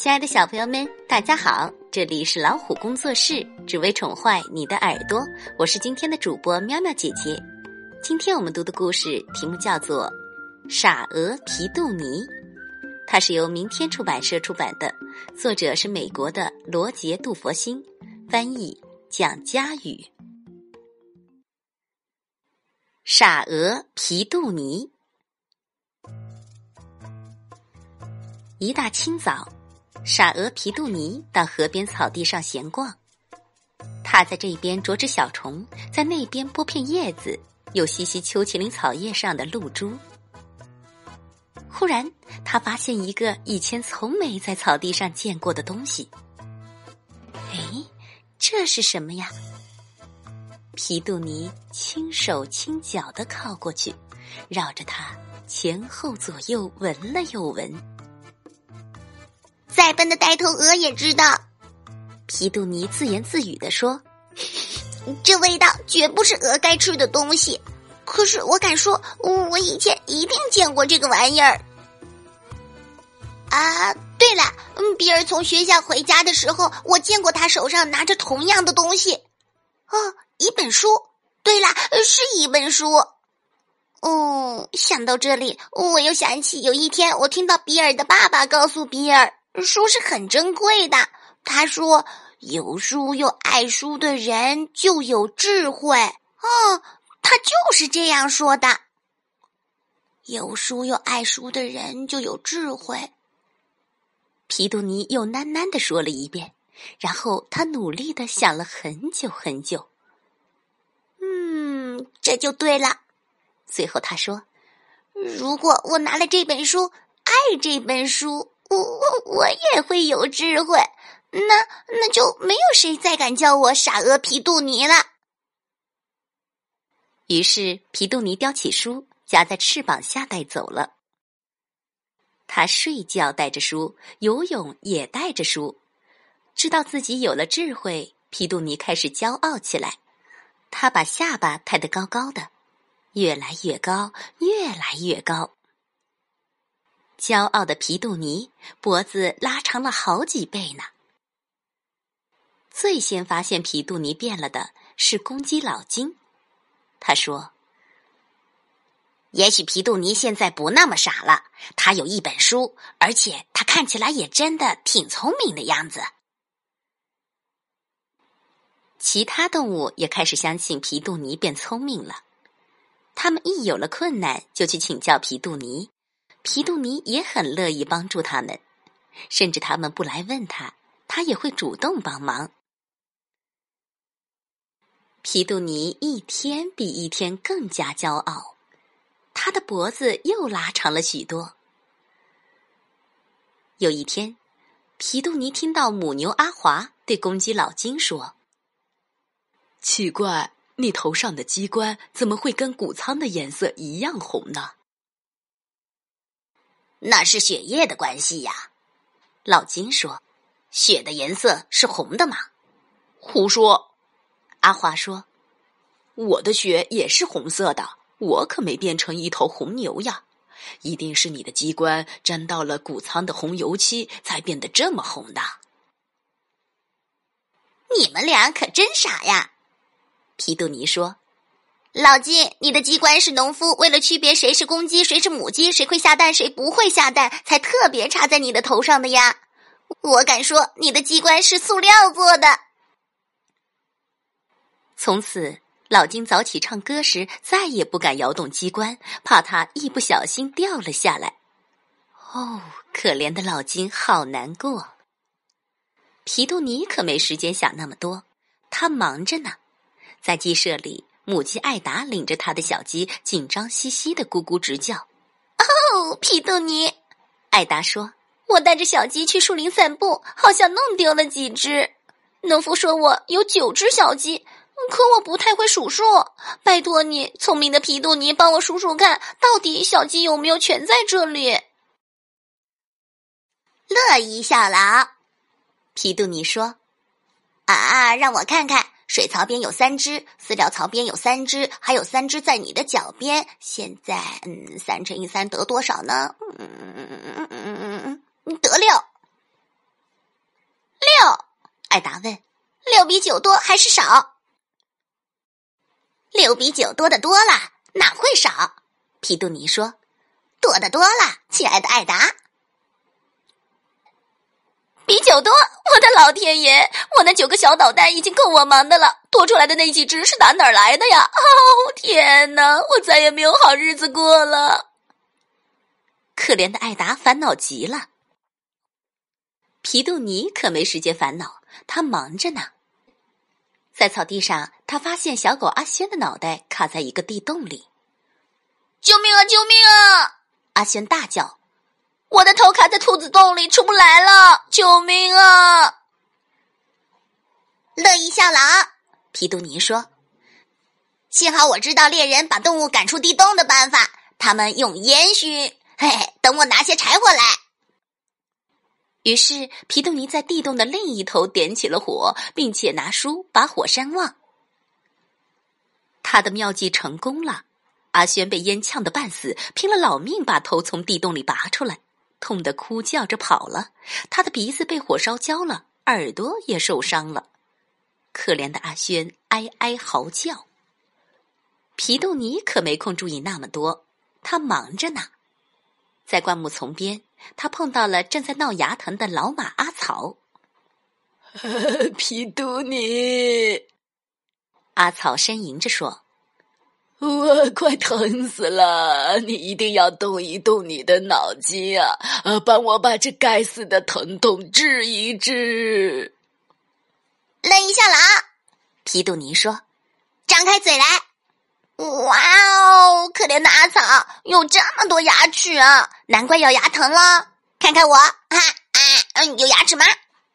亲爱的小朋友们，大家好！这里是老虎工作室，只为宠坏你的耳朵。我是今天的主播喵喵姐姐。今天我们读的故事题目叫做《傻鹅皮杜尼》，它是由明天出版社出版的，作者是美国的罗杰·杜佛星，翻译蒋佳宇。傻鹅皮杜尼，一大清早。傻鹅皮杜尼到河边草地上闲逛，他在这边啄只小虫，在那边剥片叶子，又吸吸秋麒麟草叶上的露珠。忽然，他发现一个以前从没在草地上见过的东西。哎，这是什么呀？皮杜尼轻手轻脚的靠过去，绕着它前后左右闻了又闻。再笨的呆头鹅也知道，皮杜尼自言自语的说：“这味道绝不是鹅该吃的东西。可是我敢说，我以前一定见过这个玩意儿。啊，对了，嗯，比尔从学校回家的时候，我见过他手上拿着同样的东西。哦，一本书。对了，是一本书。哦，想到这里，我又想起有一天，我听到比尔的爸爸告诉比尔。”书是很珍贵的。他说：“有书又爱书的人就有智慧。”哦，他就是这样说的。有书又爱书的人就有智慧。皮杜尼又喃喃的说了一遍，然后他努力的想了很久很久。嗯，这就对了。最后他说：“如果我拿了这本书，爱这本书。”我我我也会有智慧，那那就没有谁再敢叫我傻鹅皮杜尼了。于是皮杜尼叼起书，夹在翅膀下带走了。他睡觉带着书，游泳也带着书。知道自己有了智慧，皮杜尼开始骄傲起来。他把下巴抬得高高的，越来越高，越来越高。骄傲的皮杜尼脖子拉长了好几倍呢。最先发现皮杜尼变了的是公鸡老金，他说：“也许皮杜尼现在不那么傻了，他有一本书，而且他看起来也真的挺聪明的样子。”其他动物也开始相信皮杜尼变聪明了，他们一有了困难就去请教皮杜尼。皮杜尼也很乐意帮助他们，甚至他们不来问他，他也会主动帮忙。皮杜尼一天比一天更加骄傲，他的脖子又拉长了许多。有一天，皮杜尼听到母牛阿华对公鸡老金说：“奇怪，你头上的鸡冠怎么会跟谷仓的颜色一样红呢？”那是血液的关系呀，老金说：“血的颜色是红的吗？”胡说！阿华说：“我的血也是红色的，我可没变成一头红牛呀！一定是你的机关沾到了谷仓的红油漆，才变得这么红的。”你们俩可真傻呀！皮杜尼说。老金，你的机关是农夫为了区别谁是公鸡，谁是母鸡，谁会下蛋，谁不会下蛋，才特别插在你的头上的呀！我敢说，你的机关是塑料做的。从此，老金早起唱歌时再也不敢摇动机关，怕它一不小心掉了下来。哦，可怜的老金，好难过。皮杜尼可没时间想那么多，他忙着呢，在鸡舍里。母鸡艾达领着他的小鸡，紧张兮兮的咕咕直叫。哦，皮杜尼，艾达说：“我带着小鸡去树林散步，好像弄丢了几只。农夫说我有九只小鸡，可我不太会数数。拜托你，聪明的皮杜尼，帮我数数看，到底小鸡有没有全在这里？”乐意效劳，皮杜尼说：“啊，让我看看。”水槽边有三只，饲料槽边有三只，还有三只在你的脚边。现在，嗯，三乘以三得多少呢？嗯嗯嗯嗯嗯嗯嗯，得六。艾达问：“六比九多还是少？”六比九多的多了，哪会少？皮杜尼说：“多的多了，亲爱的艾达。”比九多，我的老天爷！我那九个小捣蛋已经够我忙的了，多出来的那几只是打哪儿来的呀？哦，天哪！我再也没有好日子过了。可怜的艾达烦恼极了。皮杜尼可没时间烦恼，他忙着呢。在草地上，他发现小狗阿轩的脑袋卡在一个地洞里。救命啊！救命啊！阿轩大叫。我的头卡在兔子洞里，出不来了！救命啊！乐意效劳，皮杜尼说：“幸好我知道猎人把动物赶出地洞的办法，他们用烟熏。嘿嘿，等我拿些柴火来。”于是皮杜尼在地洞的另一头点起了火，并且拿书把火山旺。他的妙计成功了，阿轩被烟呛得半死，拼了老命把头从地洞里拔出来。痛得哭叫着跑了，他的鼻子被火烧焦了，耳朵也受伤了。可怜的阿轩哀哀嚎叫。皮杜尼可没空注意那么多，他忙着呢。在灌木丛边，他碰到了正在闹牙疼的老马阿草。皮杜尼，阿草呻吟着说。我快疼死了！你一定要动一动你的脑筋啊！呃，帮我把这该死的疼痛治一治。乐一下了啊！皮杜尼说：“张开嘴来！”哇哦，可怜的阿草有这么多牙齿啊，难怪咬牙疼了。看看我，哈啊，嗯，有牙齿吗？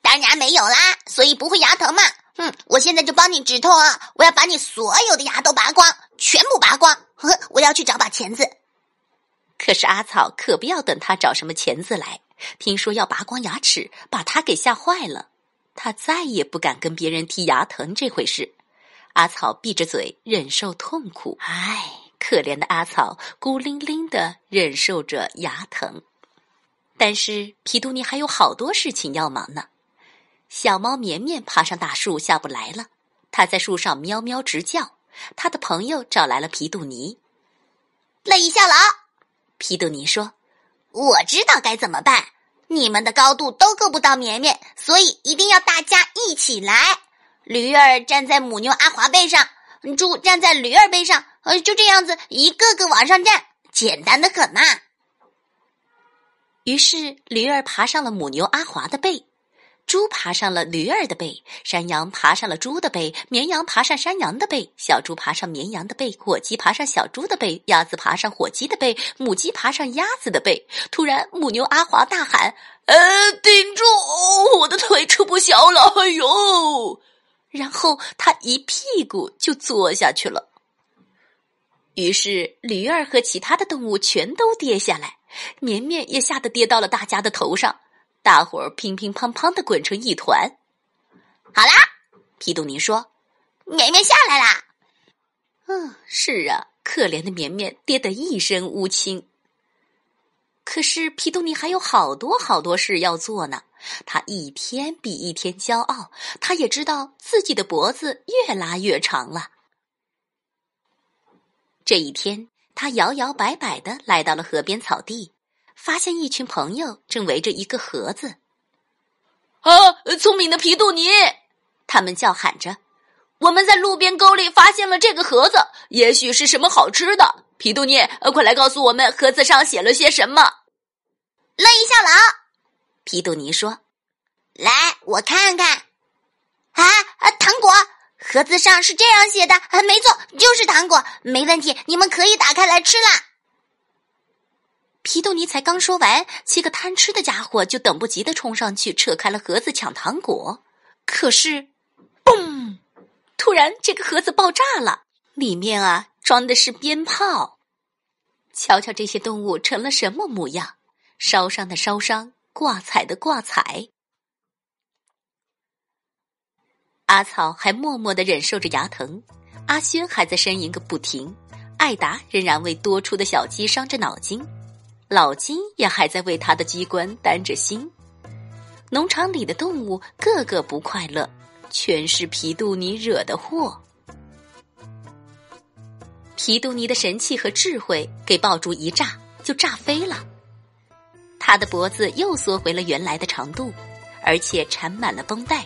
当然没有啦，所以不会牙疼嘛。嗯，我现在就帮你止痛啊！我要把你所有的牙都拔光，全部拔光。呵，我要去找把钳子。可是阿草可不要等他找什么钳子来，听说要拔光牙齿，把他给吓坏了。他再也不敢跟别人提牙疼这回事。阿草闭着嘴忍受痛苦。唉，可怜的阿草孤零零的忍受着牙疼。但是皮杜尼还有好多事情要忙呢。小猫绵绵爬上大树下不来了，它在树上喵喵直叫。它的朋友找来了皮杜尼，乐意效劳。皮杜尼说：“我知道该怎么办。你们的高度都够不到绵绵，所以一定要大家一起来。驴儿站在母牛阿华背上，猪站在驴儿背上，呃，就这样子一个个往上站，简单的很嘛。”于是驴儿爬上了母牛阿华的背。猪爬上了驴儿的背，山羊爬上了猪的背，绵羊爬上山羊的背，小猪爬上绵羊的背，火鸡爬上小猪的背，鸭子爬上火鸡的背，母鸡爬上鸭子的背。突然，母牛阿华大喊：“呃，顶住！我的腿吃不消了！”哎呦！然后他一屁股就坐下去了。于是，驴儿和其他的动物全都跌下来，绵绵也吓得跌到了大家的头上。大伙儿乒乒乓乓的滚成一团。好啦，皮杜尼说：“绵绵下来啦。”嗯，是啊，可怜的绵绵跌得一身乌青。可是皮杜尼还有好多好多事要做呢。他一天比一天骄傲，他也知道自己的脖子越拉越长了。这一天，他摇摇摆摆的来到了河边草地。发现一群朋友正围着一个盒子，啊！聪明的皮杜尼，他们叫喊着：“我们在路边沟里发现了这个盒子，也许是什么好吃的。”皮杜尼，快来告诉我们盒子上写了些什么。乐意效劳，皮杜尼说：“来，我看看。啊啊，糖果！盒子上是这样写的，没错，就是糖果，没问题，你们可以打开来吃啦。”皮杜尼才刚说完，七个贪吃的家伙就等不及的冲上去扯开了盒子抢糖果。可是，嘣！突然，这个盒子爆炸了，里面啊装的是鞭炮。瞧瞧这些动物成了什么模样：烧伤的烧伤，挂彩的挂彩。阿草还默默的忍受着牙疼，阿轩还在呻吟个不停，艾达仍然为多出的小鸡伤着脑筋。老金也还在为他的机关担着心。农场里的动物个个不快乐，全是皮杜尼惹的祸。皮杜尼的神气和智慧给爆竹一炸，就炸飞了。他的脖子又缩回了原来的长度，而且缠满了绷带。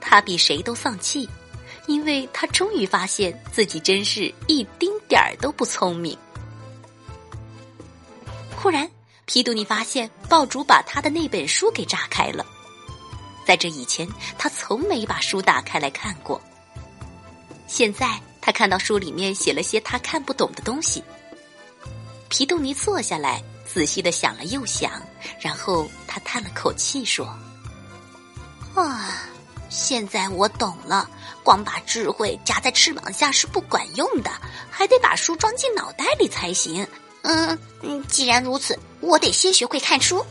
他比谁都丧气，因为他终于发现自己真是一丁点儿都不聪明。忽然，皮杜尼发现爆竹把他的那本书给炸开了。在这以前，他从没把书打开来看过。现在。他看到书里面写了些他看不懂的东西。皮杜尼坐下来，仔细的想了又想，然后他叹了口气说：“啊，现在我懂了，光把智慧夹在翅膀下是不管用的，还得把书装进脑袋里才行。嗯，既然如此，我得先学会看书。”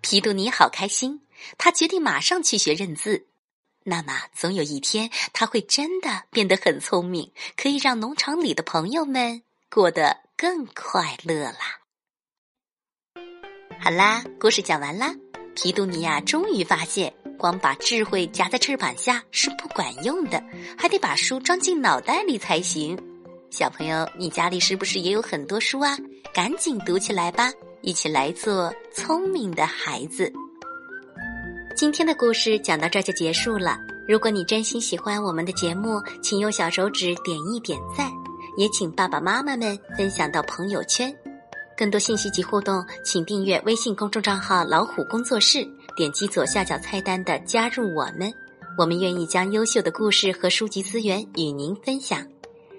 皮杜尼好开心，他决定马上去学认字。那么，总有一天，他会真的变得很聪明，可以让农场里的朋友们过得更快乐啦。好啦，故事讲完啦。皮杜尼亚终于发现，光把智慧夹在翅膀下是不管用的，还得把书装进脑袋里才行。小朋友，你家里是不是也有很多书啊？赶紧读起来吧，一起来做聪明的孩子。今天的故事讲到这就结束了。如果你真心喜欢我们的节目，请用小手指点一点赞，也请爸爸妈妈们分享到朋友圈。更多信息及互动，请订阅微信公众账号“老虎工作室”，点击左下角菜单的“加入我们”，我们愿意将优秀的故事和书籍资源与您分享。